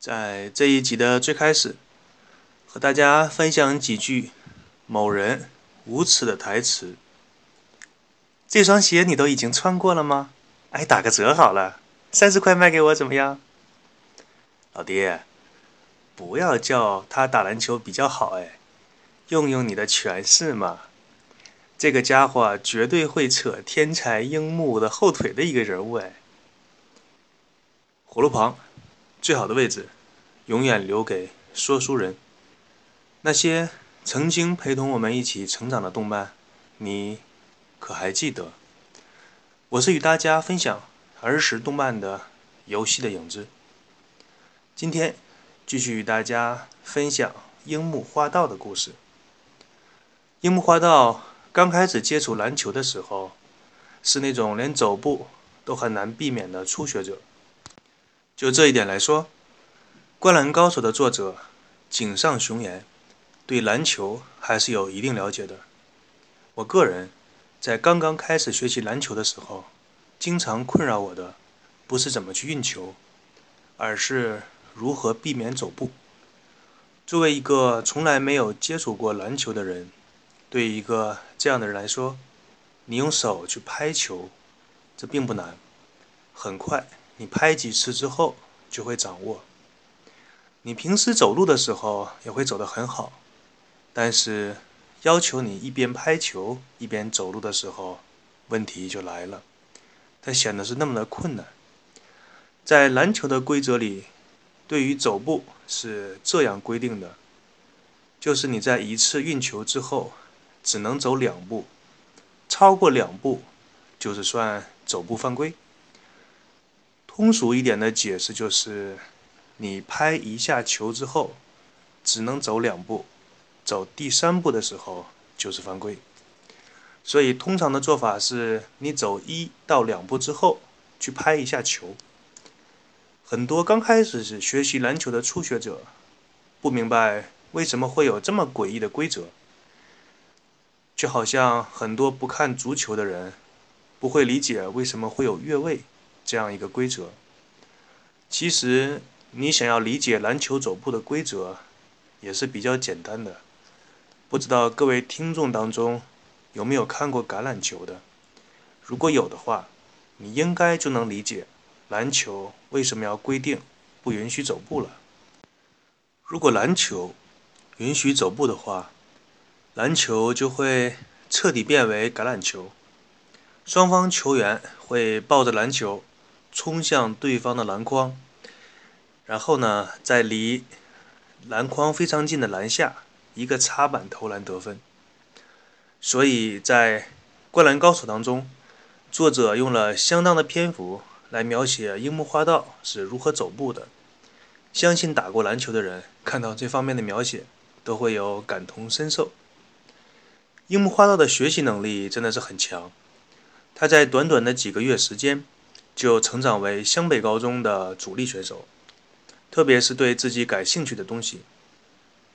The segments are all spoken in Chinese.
在这一集的最开始，和大家分享几句某人无耻的台词。这双鞋你都已经穿过了吗？哎，打个折好了，三十块卖给我怎么样？老爹，不要叫他打篮球比较好哎，用用你的权势嘛。这个家伙绝对会扯天才樱木的后腿的一个人物哎。葫芦旁。最好的位置，永远留给说书人。那些曾经陪同我们一起成长的动漫，你可还记得？我是与大家分享儿时动漫的游戏的影子。今天继续与大家分享樱木花道的故事。樱木花道刚开始接触篮球的时候，是那种连走步都很难避免的初学者。就这一点来说，《灌篮高手》的作者井上雄彦对篮球还是有一定了解的。我个人在刚刚开始学习篮球的时候，经常困扰我的不是怎么去运球，而是如何避免走步。作为一个从来没有接触过篮球的人，对一个这样的人来说，你用手去拍球，这并不难，很快。你拍几次之后就会掌握。你平时走路的时候也会走得很好，但是要求你一边拍球一边走路的时候，问题就来了，它显得是那么的困难。在篮球的规则里，对于走步是这样规定的：就是你在一次运球之后只能走两步，超过两步就是算走步犯规。通俗一点的解释就是，你拍一下球之后，只能走两步，走第三步的时候就是犯规。所以通常的做法是你走一到两步之后去拍一下球。很多刚开始是学习篮球的初学者，不明白为什么会有这么诡异的规则，就好像很多不看足球的人不会理解为什么会有越位。这样一个规则，其实你想要理解篮球走步的规则，也是比较简单的。不知道各位听众当中有没有看过橄榄球的？如果有的话，你应该就能理解篮球为什么要规定不允许走步了。如果篮球允许走步的话，篮球就会彻底变为橄榄球，双方球员会抱着篮球。冲向对方的篮筐，然后呢，在离篮筐非常近的篮下一个插板投篮得分。所以在《灌篮高手》当中，作者用了相当的篇幅来描写樱木花道是如何走步的。相信打过篮球的人看到这方面的描写，都会有感同身受。樱木花道的学习能力真的是很强，他在短短的几个月时间。就成长为湘北高中的主力选手，特别是对自己感兴趣的东西，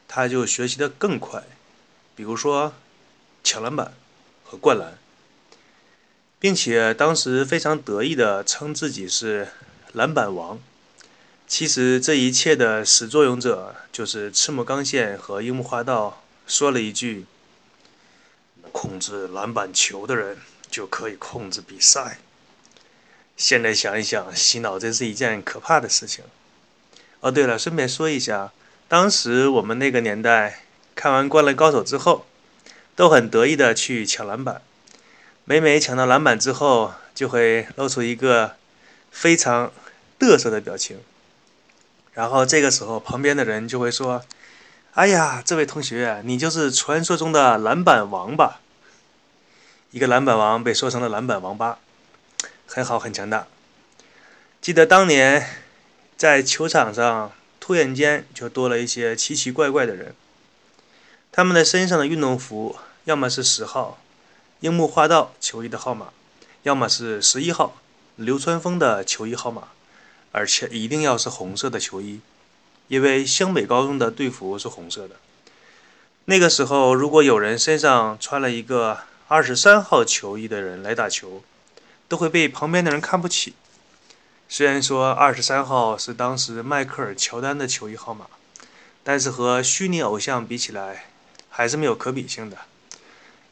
他就学习的更快。比如说抢篮板和灌篮，并且当时非常得意的称自己是篮板王。其实这一切的始作俑者就是赤木刚宪和樱木花道说了一句：“控制篮板球的人就可以控制比赛。”现在想一想，洗脑真是一件可怕的事情。哦，对了，顺便说一下，当时我们那个年代看完《灌篮高手》之后，都很得意的去抢篮板。每每抢到篮板之后，就会露出一个非常嘚瑟的表情。然后这个时候，旁边的人就会说：“哎呀，这位同学，你就是传说中的篮板王吧？”一个篮板王被说成了篮板王八。很好，很强大。记得当年在球场上，突然间就多了一些奇奇怪怪的人。他们的身上的运动服，要么是十号樱木花道球衣的号码，要么是十一号流川枫的球衣号码，而且一定要是红色的球衣，因为湘北高中的队服是红色的。那个时候，如果有人身上穿了一个二十三号球衣的人来打球，都会被旁边的人看不起，虽然说二十三号是当时迈克尔·乔丹的球衣号码，但是和虚拟偶像比起来，还是没有可比性的。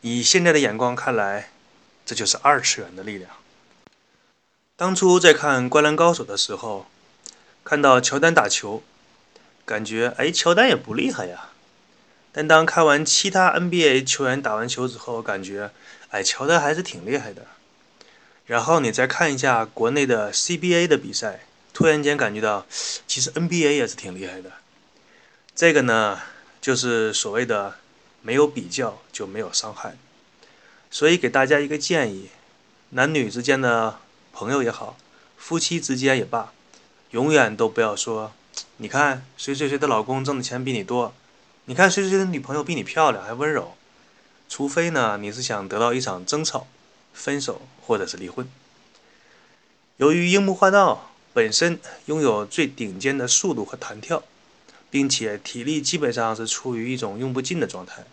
以现在的眼光看来，这就是二次元的力量。当初在看《灌篮高手》的时候，看到乔丹打球，感觉哎，乔丹也不厉害呀。但当看完其他 NBA 球员打完球之后，感觉哎，乔丹还是挺厉害的。然后你再看一下国内的 CBA 的比赛，突然间感觉到，其实 NBA 也是挺厉害的。这个呢，就是所谓的没有比较就没有伤害。所以给大家一个建议：男女之间的朋友也好，夫妻之间也罢，永远都不要说，你看谁谁谁的老公挣的钱比你多，你看谁谁的女朋友比你漂亮还温柔。除非呢，你是想得到一场争吵。分手或者是离婚。由于樱木花道本身拥有最顶尖的速度和弹跳，并且体力基本上是处于一种用不尽的状态，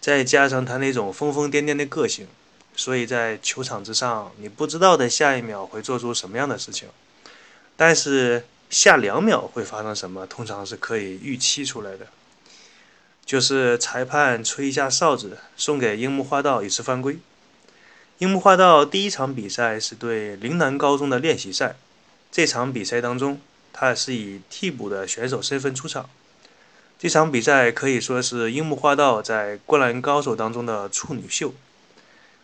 再加上他那种疯疯癫癫的个性，所以在球场之上，你不知道的下一秒会做出什么样的事情，但是下两秒会发生什么，通常是可以预期出来的。就是裁判吹一下哨子，送给樱木花道一次犯规。樱木花道第一场比赛是对陵南高中的练习赛，这场比赛当中，他是以替补的选手身份出场。这场比赛可以说是樱木花道在灌篮高手当中的处女秀。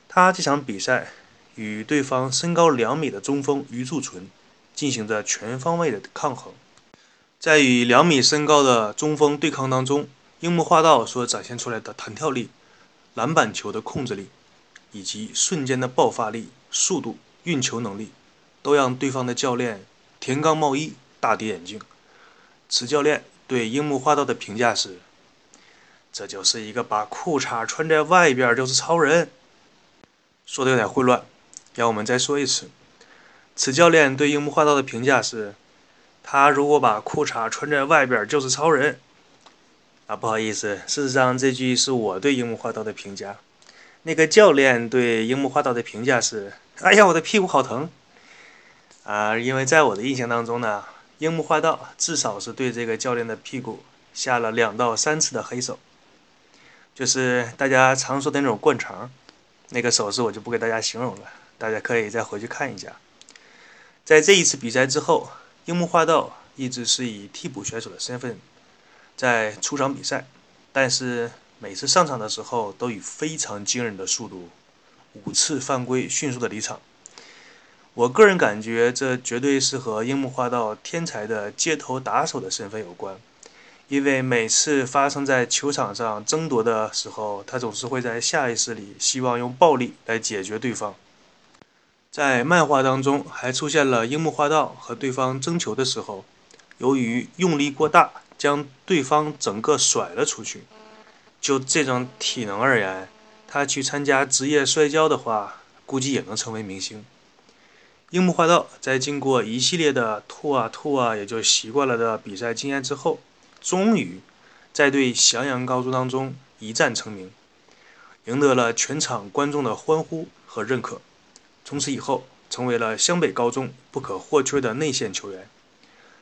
他这场比赛与对方身高两米的中锋余柱纯进行着全方位的抗衡，在与两米身高的中锋对抗当中，樱木花道所展现出来的弹跳力、篮板球的控制力。以及瞬间的爆发力、速度、运球能力，都让对方的教练田刚茂一大跌眼镜。此教练对樱木花道的评价是：“这就是一个把裤衩穿在外边就是超人。”说的有点混乱，让我们再说一次。此教练对樱木花道的评价是：“他如果把裤衩穿在外边就是超人。”啊，不好意思，事实上这句是我对樱木花道的评价。那个教练对樱木花道的评价是：“哎呀，我的屁股好疼！”啊，因为在我的印象当中呢，樱木花道至少是对这个教练的屁股下了两到三次的黑手，就是大家常说的那种灌肠。那个手势我就不给大家形容了，大家可以再回去看一下。在这一次比赛之后，樱木花道一直是以替补选手的身份在出场比赛，但是。每次上场的时候，都以非常惊人的速度，五次犯规迅速的离场。我个人感觉，这绝对是和樱木花道天才的街头打手的身份有关。因为每次发生在球场上争夺的时候，他总是会在下意识里希望用暴力来解决对方。在漫画当中，还出现了樱木花道和对方争球的时候，由于用力过大，将对方整个甩了出去。就这种体能而言，他去参加职业摔跤的话，估计也能成为明星。樱木花道在经过一系列的吐啊吐啊，也就习惯了的比赛经验之后，终于在对翔阳高中当中一战成名，赢得了全场观众的欢呼和认可。从此以后，成为了湘北高中不可或缺的内线球员。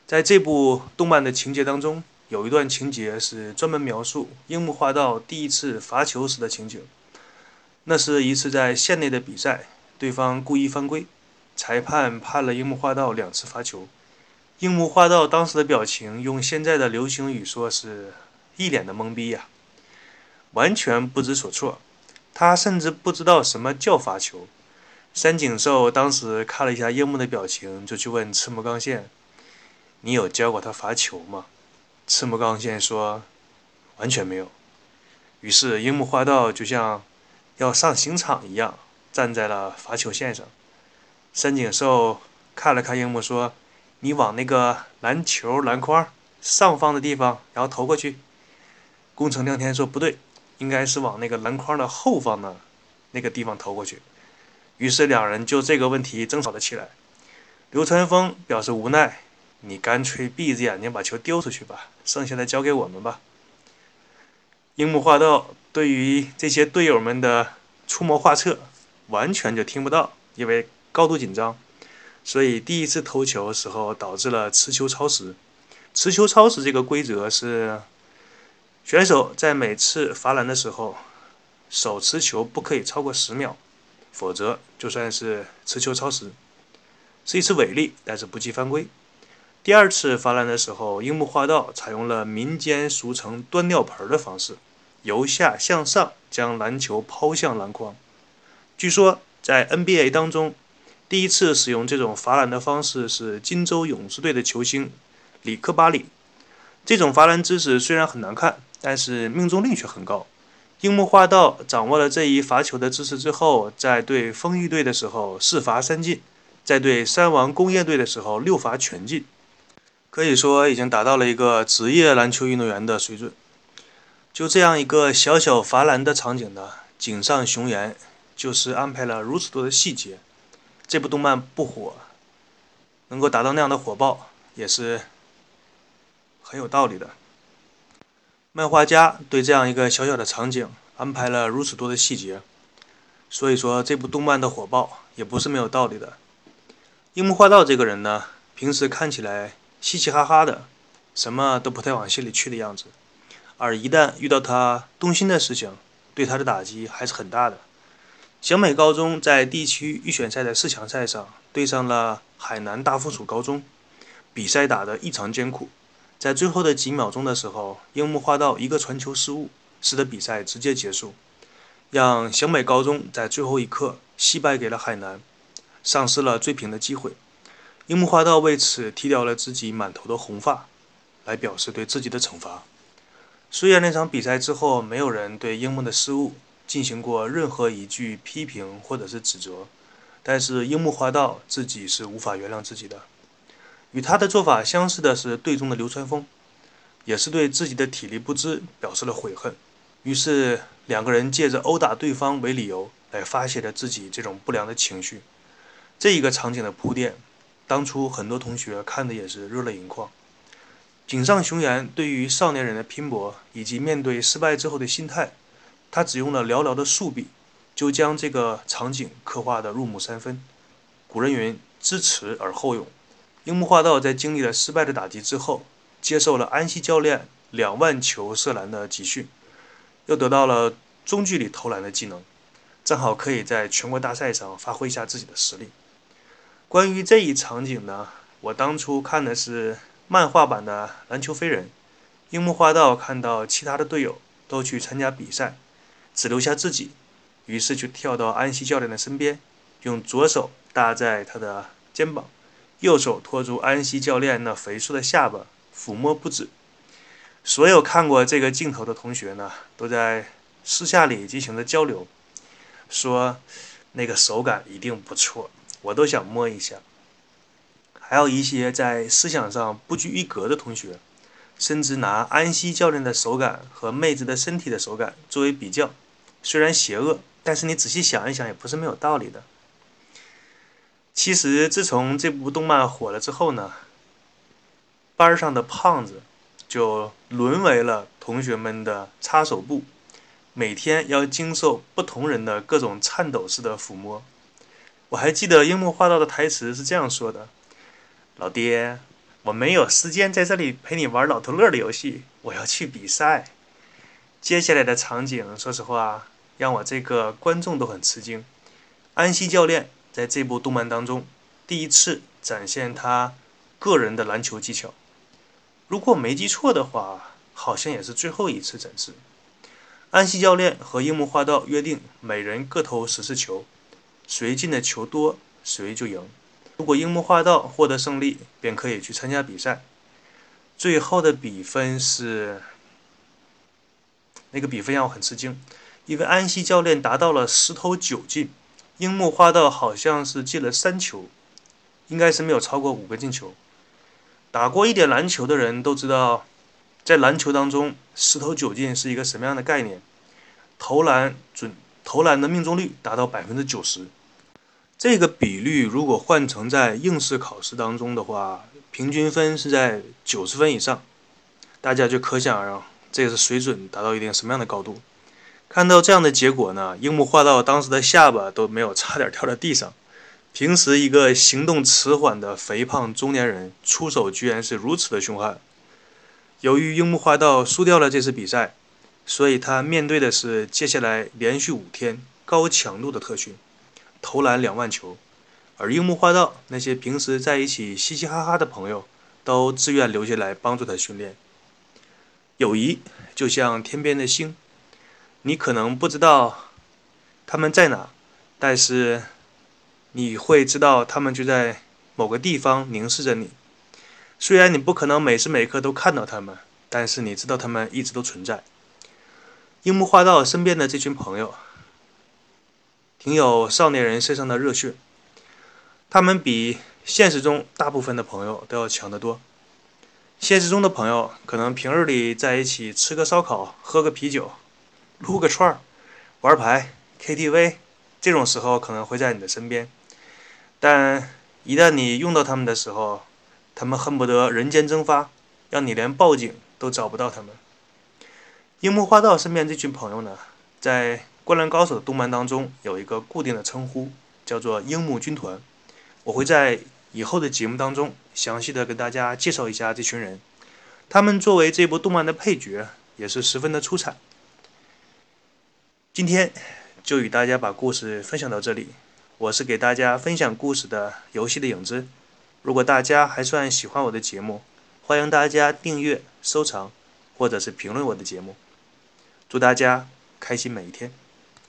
在这部动漫的情节当中。有一段情节是专门描述樱木花道第一次罚球时的情景。那是一次在县内的比赛，对方故意犯规，裁判判了樱木花道两次罚球。樱木花道当时的表情，用现在的流行语说是一脸的懵逼呀，完全不知所措。他甚至不知道什么叫罚球。三井寿当时看了一下樱木的表情，就去问赤木刚宪：“你有教过他罚球吗？”赤木刚宪说：“完全没有。”于是樱木花道就像要上刑场一样，站在了罚球线上。三井寿看了看樱木说：“你往那个篮球篮筐上方的地方，然后投过去。”宫城亮天说：“不对，应该是往那个篮筐的后方的那个地方投过去。”于是两人就这个问题争吵了起来。流川枫表示无奈。你干脆闭着眼睛把球丢出去吧，剩下的交给我们吧。樱木花道对于这些队友们的出谋划策完全就听不到，因为高度紧张。所以第一次投球时候导致了持球超时。持球超时这个规则是选手在每次罚篮的时候手持球不可以超过十秒，否则就算是持球超时，是一次违例，但是不计犯规。第二次罚篮的时候，樱木花道采用了民间俗称“端尿盆”的方式，由下向上将篮球抛向篮筐。据说在 NBA 当中，第一次使用这种罚篮的方式是金州勇士队的球星。里克巴里，这种罚篮姿势虽然很难看，但是命中率却很高。樱木花道掌握了这一罚球的姿势之后，在对丰裕队的时候四罚三进，在对山王工业队的时候六罚全进，可以说已经达到了一个职业篮球运动员的水准。就这样一个小小罚篮的场景呢，井上雄彦就是安排了如此多的细节。这部动漫不火，能够达到那样的火爆，也是。很有道理的，漫画家对这样一个小小的场景安排了如此多的细节，所以说这部动漫的火爆也不是没有道理的。樱木花道这个人呢，平时看起来嘻嘻哈哈的，什么都不太往心里去的样子，而一旦遇到他动心的事情，对他的打击还是很大的。小美高中在地区预选赛的四强赛上对上了海南大附属高中，比赛打得异常艰苦。在最后的几秒钟的时候，樱木花道一个传球失误，使得比赛直接结束，让小美高中在最后一刻惜败给了海南，丧失了追平的机会。樱木花道为此剃掉了自己满头的红发，来表示对自己的惩罚。虽然那场比赛之后没有人对樱木的失误进行过任何一句批评或者是指责，但是樱木花道自己是无法原谅自己的。与他的做法相似的是队中的流川枫，也是对自己的体力不支表示了悔恨。于是两个人借着殴打对方为理由来发泄着自己这种不良的情绪。这一个场景的铺垫，当初很多同学看的也是热泪盈眶。井上雄彦对于少年人的拼搏以及面对失败之后的心态，他只用了寥寥的数笔，就将这个场景刻画得入木三分。古人云：“知耻而后勇。”樱木花道在经历了失败的打击之后，接受了安西教练两万球射篮的集训，又得到了中距离投篮的技能，正好可以在全国大赛上发挥一下自己的实力。关于这一场景呢，我当初看的是漫画版的《篮球飞人》，樱木花道看到其他的队友都去参加比赛，只留下自己，于是就跳到安西教练的身边，用左手搭在他的肩膀。右手托住安西教练那肥硕的下巴，抚摸不止。所有看过这个镜头的同学呢，都在私下里进行了交流，说那个手感一定不错，我都想摸一下。还有一些在思想上不拘一格的同学，甚至拿安西教练的手感和妹子的身体的手感作为比较。虽然邪恶，但是你仔细想一想，也不是没有道理的。其实，自从这部动漫火了之后呢，班上的胖子就沦为了同学们的擦手布，每天要经受不同人的各种颤抖式的抚摸。我还记得樱木花道的台词是这样说的：“老爹，我没有时间在这里陪你玩老头乐的游戏，我要去比赛。”接下来的场景，说实话，让我这个观众都很吃惊。安西教练。在这部动漫当中，第一次展现他个人的篮球技巧。如果没记错的话，好像也是最后一次展示。安西教练和樱木花道约定，每人各投十次球，谁进的球多，谁就赢。如果樱木花道获得胜利，便可以去参加比赛。最后的比分是，那个比分让我很吃惊，因为安西教练达到了十投九进。樱木花道好像是进了三球，应该是没有超过五个进球。打过一点篮球的人都知道，在篮球当中，十投九进是一个什么样的概念？投篮准，投篮的命中率达到百分之九十。这个比率如果换成在应试考试当中的话，平均分是在九十分以上。大家就可想而知，这个水准达到一定什么样的高度？看到这样的结果呢，樱木花道当时的下巴都没有差点掉到地上，平时一个行动迟缓的肥胖中年人，出手居然是如此的凶悍。由于樱木花道输掉了这次比赛，所以他面对的是接下来连续五天高强度的特训，投篮两万球。而樱木花道那些平时在一起嘻嘻哈哈的朋友，都自愿留下来帮助他训练。友谊就像天边的星，你可能不知道他们在哪，但是你会知道他们就在某个地方凝视着你。虽然你不可能每时每刻都看到他们，但是你知道他们一直都存在。樱木花道身边的这群朋友，挺有少年人身上的热血。他们比现实中大部分的朋友都要强得多。现实中的朋友可能平日里在一起吃个烧烤、喝个啤酒、撸个串儿、玩牌、KTV，这种时候可能会在你的身边。但一旦你用到他们的时候，他们恨不得人间蒸发，让你连报警都找不到他们。樱木花道身边这群朋友呢，在《灌篮高手》的动漫当中有一个固定的称呼，叫做樱木军团。我会在以后的节目当中详细的跟大家介绍一下这群人，他们作为这部动漫的配角也是十分的出彩。今天就与大家把故事分享到这里，我是给大家分享故事的游戏的影子。如果大家还算喜欢我的节目，欢迎大家订阅、收藏或者是评论我的节目。祝大家开心每一天。